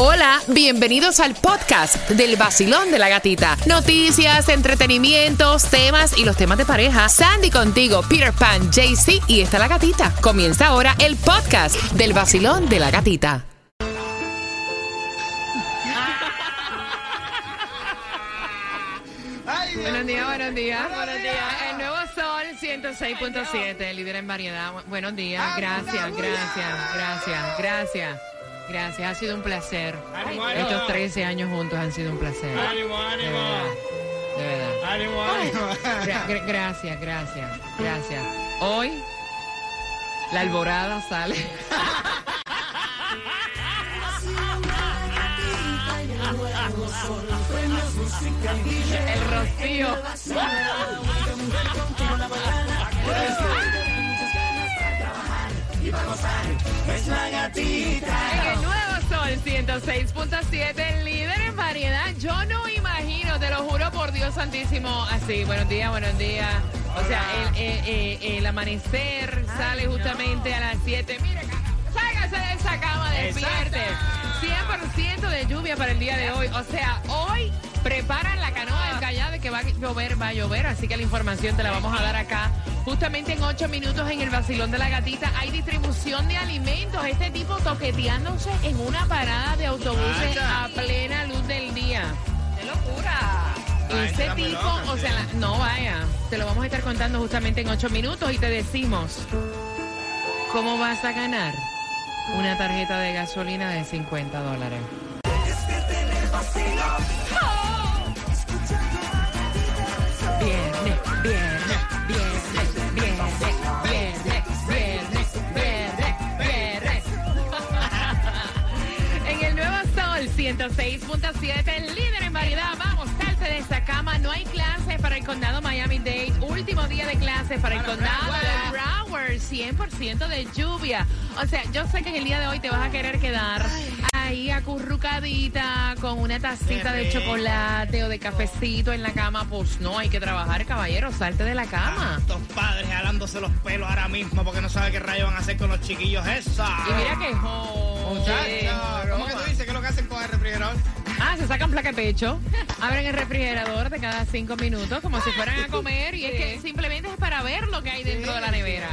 Hola, bienvenidos al podcast del vacilón de la gatita. Noticias, entretenimientos, temas y los temas de pareja. Sandy contigo, Peter Pan, JC y está la gatita. Comienza ahora el podcast del vacilón de la gatita. Buenos días, buenos días. Buenos días. El nuevo sol 106.7, líder en variedad. Bu- Buenos días. Gracias, gracias, gracias, gracias. Gracias, ha sido un placer. Ánimo, ánimo. Estos 13 años juntos han sido un placer. Ánimo, De verdad. De verdad. Ánimo, ánimo. Gra- gra- gracias, gracias, gracias. Hoy la alborada sale. El rocío. En el nuevo sol 106.7, líder en variedad. Yo no imagino, te lo juro por Dios santísimo, así. Buenos días, buenos días. O sea, el, eh, eh, el amanecer sale justamente a las 7. Mire, ságase de esa cama, despierte. 100% de lluvia para el día de hoy. O sea, hoy preparan la canoa del Callao de que va a llover, va a llover. Así que la información te la vamos a dar acá. Justamente en 8 minutos en el vacilón de la gatita hay distribución de alimentos. Este tipo toqueteándose en una parada de autobuses a plena luz del día. ¡Qué locura! Ese tipo, loca, o sea, la- no vaya. Te lo vamos a estar contando justamente en 8 minutos y te decimos cómo vas a ganar una tarjeta de gasolina de 50 dólares. 106.7, el líder en variedad. Vamos, salte de esa cama. No hay clases para el condado Miami-Dade. Último día de clases para el condado de Broward. 100% de lluvia. O sea, yo sé que en el día de hoy te vas a querer quedar ahí acurrucadita con una tacita de chocolate o de cafecito en la cama. Pues no, hay que trabajar, caballero. Salte de la cama. Estos padres jalándose los pelos ahora mismo porque no saben qué rayos van a hacer con los chiquillos esa. Y mira que joder. Muchacha, ¿cómo que tú dices es lo que hacen con el refrigerador? Ah, se sacan placa de pecho, abren el refrigerador de cada cinco minutos como si fueran a comer y es que simplemente es para ver lo que hay dentro de la nevera.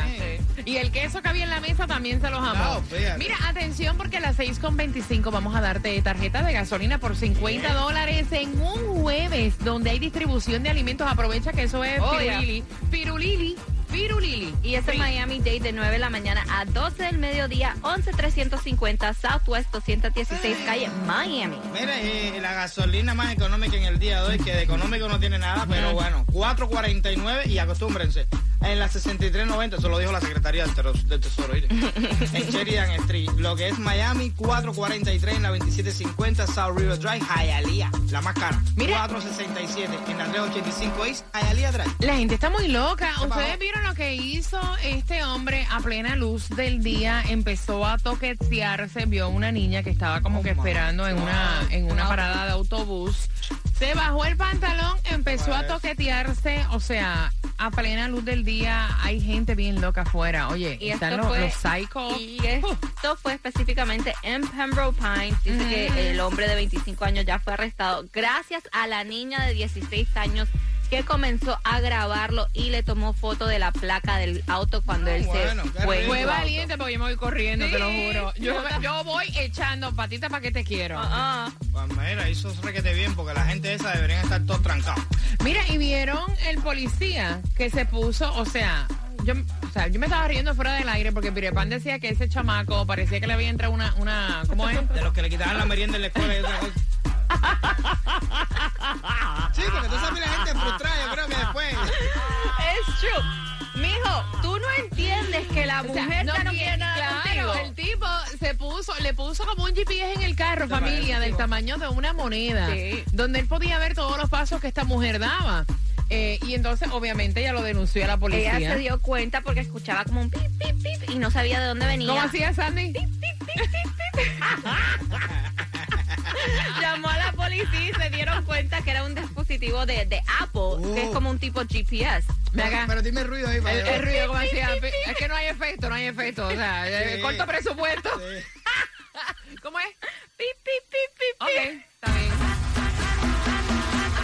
Y el queso que había en la mesa también se los fíjate. Mira, atención porque a las 6.25 vamos a darte tarjeta de gasolina por 50 dólares en un jueves donde hay distribución de alimentos. Aprovecha que eso es Oh, pirulili. Pirulili. Pirulili. Y es en Miami Dade de 9 de la mañana a 12 del mediodía, 11350 Southwest 216 calle Miami. Mira, y la gasolina más económica en el día de hoy, que de económico no tiene nada, pero bueno, 4.49 y acostúmbrense. En la 63.90, eso lo dijo la Secretaría del, del Tesoro, en Sheridan Street. Lo que es Miami, 4.43 en la 27.50 South River Drive, Hialeah, la más cara. Mira. 4.67 en la 385 East, Hialeah Drive. La gente está muy loca. ¿Qué Ustedes pasó? vieron lo que hizo este hombre a plena luz del día. Empezó a toquetearse. Vio una niña que estaba como Oh, que my esperando en una, en una parada de autobús. Se bajó el pantalón, empezó a Pues. toquetearse. O sea, a plena luz del día hay gente bien loca afuera. Oye, Y están esto los, fue- los psychos. Y esto fue específicamente en Pembroke Pines. Dice que el hombre de 25 años ya fue arrestado gracias a la niña de 16 años que comenzó a grabarlo y le tomó foto de la placa del auto cuando él bueno, se fue. valiente porque yo me voy corriendo, te lo juro. Yo, voy echando patitas para que te quiero. Ah, ah. Pues mira, hizo requete bien porque la gente esa deberían estar todos trancados. Mira, y vieron el policía que se puso, o sea, yo, o sea, yo me estaba riendo fuera del aire porque Pirepan decía que ese chamaco parecía que le había entrado una, una, ¿cómo es? De los que le quitaban la merienda en la escuela y otra cosa. Sí, porque tú sabes la gente frustrada, yo creo que después. Es true. Mijo, tú no entiendes que la O sea, mujer ya no quiere- quiere nada claro, contigo. el tipo se puso, le puso como un GPS en el carro, familia, del tamaño de una moneda, Sí. donde él podía ver todos los pasos que esta mujer daba. Eh, y entonces, obviamente, ella lo denunció a la policía. Ella se dio cuenta porque escuchaba como un pip, pip, pip y no sabía de dónde venía. ¿Cómo hacía Sandy? Llamó a la Dani sí se dieron cuenta que era un dispositivo de, de Apple, que es oh. como un tipo GPS. Pero, pero dime ruido ahí, para el, ruido, como decía. Es que no hay efecto, no hay efecto. O sea, sí. Eh, corto presupuesto. Sí. ¿Cómo es? Pi, pi, pi, pi, pi. Ok, está bien.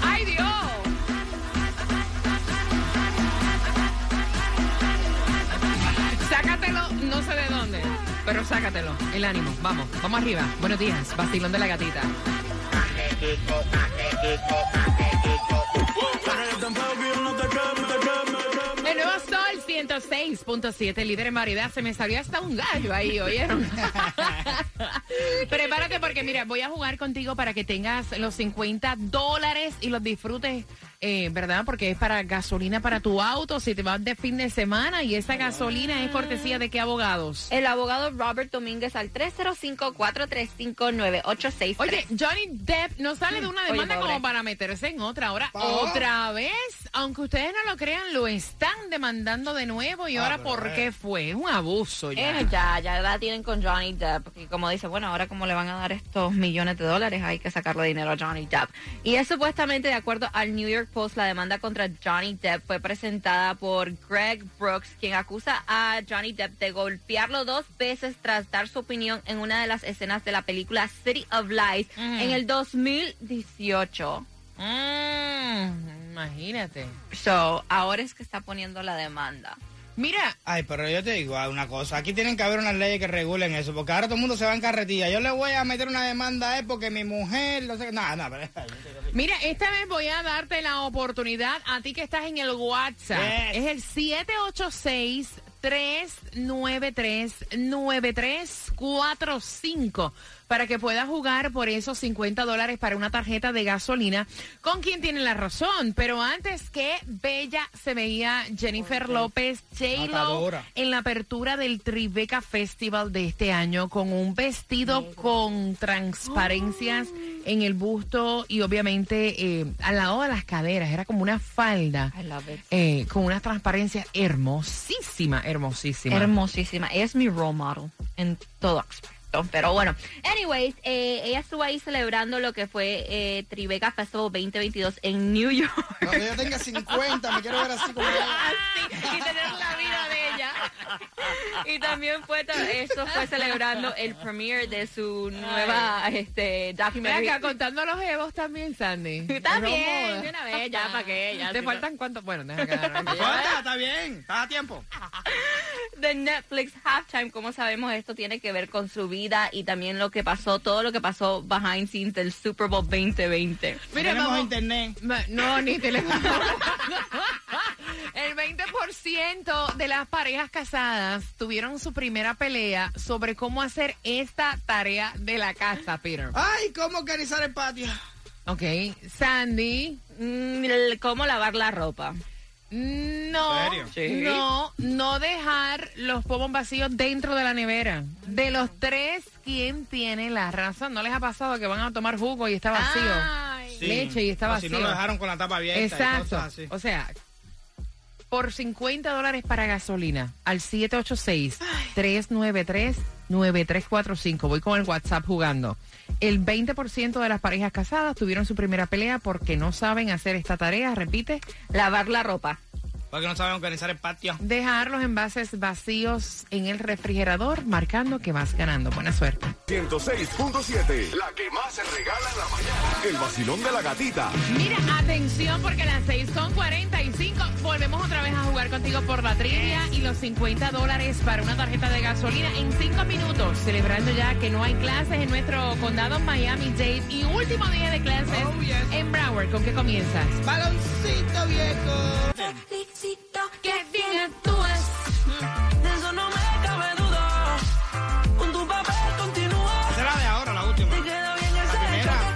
¡Ay, Dios! Sácatelo, no sé de dónde, pero sácatelo. El ánimo, vamos, vamos arriba. Buenos días, Bastilón de la Gatita. El 106.7, líder en variedad. Se me salió hasta un gallo ahí, ¿oyeron? Prepárate porque, mira, voy a jugar contigo para que tengas los 50 dólares y los disfrutes, eh, ¿verdad? Porque es para gasolina para tu auto, si te vas de fin de semana y esa gasolina es cortesía de qué abogados. El abogado Robert Domínguez al 305-435-9863. Oye, Johnny Depp no sale de una Oye, demanda como para meterse en otra. Ahora, Pa. otra vez, aunque ustedes no lo crean, lo están demandando de nuevo. ¿Y Ah, ahora por qué fue? Es un abuso ya. Eh, ya, ya la tienen con Johnny Depp. Porque como dice, bueno, ahora como le van a dar estos millones de dólares, hay que sacarle dinero a Johnny Depp. Y es supuestamente, de acuerdo al New York Post, la demanda contra Johnny Depp fue presentada por Greg Brooks, quien acusa a Johnny Depp de golpearlo dos veces tras dar su opinión en una de las escenas de la película City of Lies Mm. en el 2018. Mm, imagínate. So, ahora es que está poniendo la demanda. Mira, Ay, pero yo te digo una cosa, aquí tienen que haber unas leyes que regulen eso, porque ahora todo el mundo se va en carretilla. Yo le voy a meter una demanda a él porque mi mujer, no sé qué, nada, nada, pero... mira, esta vez voy a darte la oportunidad a ti que estás en el WhatsApp. Yes. Es el 786 393 9345 para que puedas jugar por esos 50 dólares para una tarjeta de gasolina con quien tiene la razón. Pero antes que bella se veía Jennifer López Matadora. en la apertura del Tribeca Festival de este año con un vestido con transparencias en el busto y obviamente eh, al lado de las caderas. Era como una falda I love it. eh, con una transparencia hermosísima, hermosísima. Hermosísima. Es mi role model en todo aspecto. Pero bueno, anyways, eh, ella estuvo ahí celebrando lo que fue eh, Tribeca Festival 2022 en New York. Cuando yo tenga 50, me quiero ver así como... Así, y tener la vida de ella. Y también fue, esto fue celebrando el premiere de su nueva este, documentary. acá contando los evos también, Sandy. También, No de una vez, ya, ¿para qué? Ya, ¿Te si no- faltan cuántos? Bueno, deja quedar. Falta, está bien, está a tiempo. de Netflix Halftime, como sabemos, esto tiene que ver con su vida y también lo que pasó, todo lo que pasó behind scenes del Super Bowl 2020. Mira, Tenemos vamos- internet. No, ni teléfono. El 20% de las parejas casadas tuvieron su primera pelea sobre cómo hacer esta tarea de la casa, Peter. Ay, ¿cómo organizar el patio? Ok, Sandy. Mm, ¿Cómo lavar la ropa? No, ¿En serio? Sí. no, no dejar los pomos vacíos dentro de la nevera. De los tres, ¿quién tiene la razón? ¿No les ha pasado que van a tomar jugo y está vacío? Ay. Leche y está O Si no vacío. lo dejaron con la tapa abierta Exacto. así. O sea, por 50 dólares para gasolina al 786-393-9345. Voy con el WhatsApp jugando. El 20% de las parejas casadas tuvieron su primera pelea porque no saben hacer esta tarea. Repite, Lavar la ropa. Porque no saben organizar el patio. dejar los envases vacíos en el refrigerador, marcando que vas ganando. Buena suerte. 106.7. La que más se regala en la mañana. El vacilón de la gatita. Mira, atención porque las 6 son 45. Volvemos otra vez a jugar contigo por la trivia y los 50 dólares para una tarjeta de gasolina en 5 minutos. Celebrando ya que no hay clases en nuestro condado Miami-Dade y último día de clases Oh, yes. en Broward. ¿Con qué comienzas? Baloncito viejo. ¡Qué bien actúas! De eso no me cabe duda. Con tu papel continúa. Esa era de ahora, la última. Te queda bien ese primera.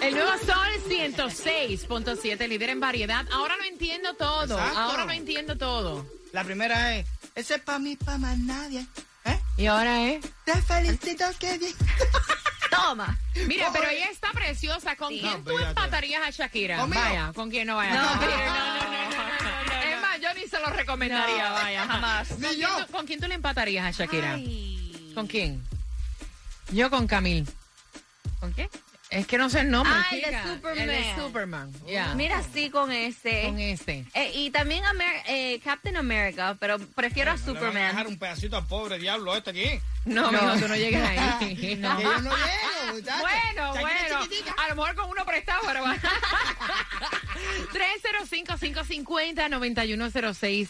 El nuevo Sol 106.7, líder en variedad. Ahora no entiendo todo. Exacto. Ahora no entiendo todo. La primera es, ese es pa' mí, pa' más nadie. ¿Eh? Y ahora es... Te felicito, que bien. Toma. Mira, pero ella está preciosa. ¿Con Sí. quién No, tú fíjate. empatarías a Shakira? Conmigo. Vaya, ¿con quién no vaya? No, no, no, Es más, yo ni se lo recomendaría, vaya. jamás. ¿Con quién, yo. tú, con quién tú le empatarías a Shakira? Ay. ¿Con quién? Yo con Camil. ¿Con qué? Es que no sé el nombre. Ah, el de. Superman. El de Superman. ya. Mira, sí, con ese. Con este. Eh, y también Amer- eh, Captain America, pero prefiero a No le van a Superman. dejar un pedacito al pobre diablo este aquí. No, No. mijo, tú no llegas ahí. Que yo no llego, Bueno, bueno. chiquitica. A lo mejor con uno prestado, pero va. 305-550-9106,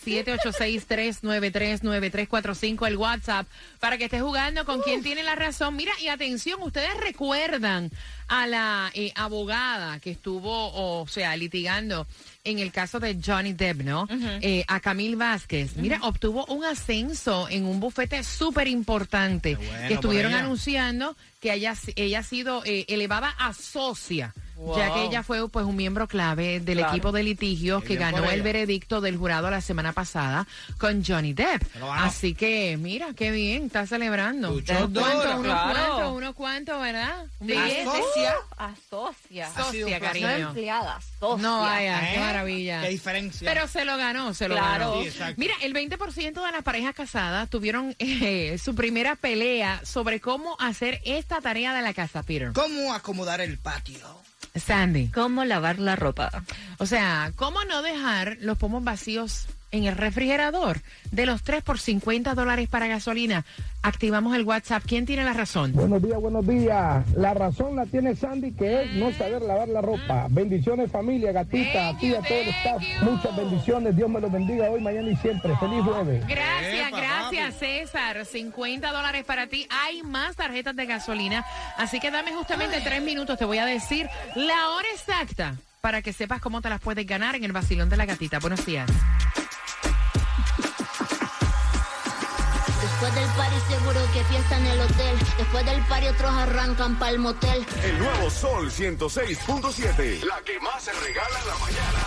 786-393-9345, el WhatsApp, para que estés jugando con quien tiene la razón. Mira, y atención, ustedes recuerdan a la eh, abogada que estuvo, o sea, litigando en el caso de Johnny Depp, ¿no? Eh, a Camille Vázquez. Mira, obtuvo un ascenso en un bufete súper importante bueno que estuvieron anunciando que ella, ella ha sido eh, elevada a socia. Ya que ella fue pues un miembro clave del equipo de litigios Qué que ganó el veredicto del jurado la semana pasada con Johnny Depp. Así que, mira, qué bien, está celebrando. Luchó ¿Unos duro, cuantos, unos claro. Unos cuantos, ¿verdad? Sí. Asocia. Asocia. Ha sido Socia, placer. No cariño. empleada, socia. No vaya, qué ¿Eh? maravilla. Qué diferencia. Pero se lo ganó, se lo Claro. ganó. Sí. Mira, el 20% de las parejas casadas tuvieron eh, su primera pelea sobre cómo hacer esta tarea de la casa, Peter. ¿Cómo acomodar el patio? Sandy. ¿Cómo lavar la ropa? O sea, ¿cómo no dejar los pomos vacíos en el refrigerador? De los 3 por 50 dólares para gasolina. Activamos el WhatsApp. ¿Quién tiene la razón? Buenos días, buenos días. La razón la tiene Sandy, que es no saber lavar la ropa. Bendiciones familia, gatita, a ti, a todo el staff. Muchas bendiciones. Dios me los bendiga hoy, mañana y siempre. Feliz jueves. Gracias, Epa, gracias César. 50 dólares para ti. Hay más tarjetas de gasolina. Así que dame justamente tres minutos. Te voy a decir la hora exacta para que sepas cómo te las puedes ganar en el vacilón de la gatita. Buenos días. Fiesta en el hotel. Después del party otros arrancan pa'l motel. El nuevo Sol 106.7. La que más se regala en la mañana.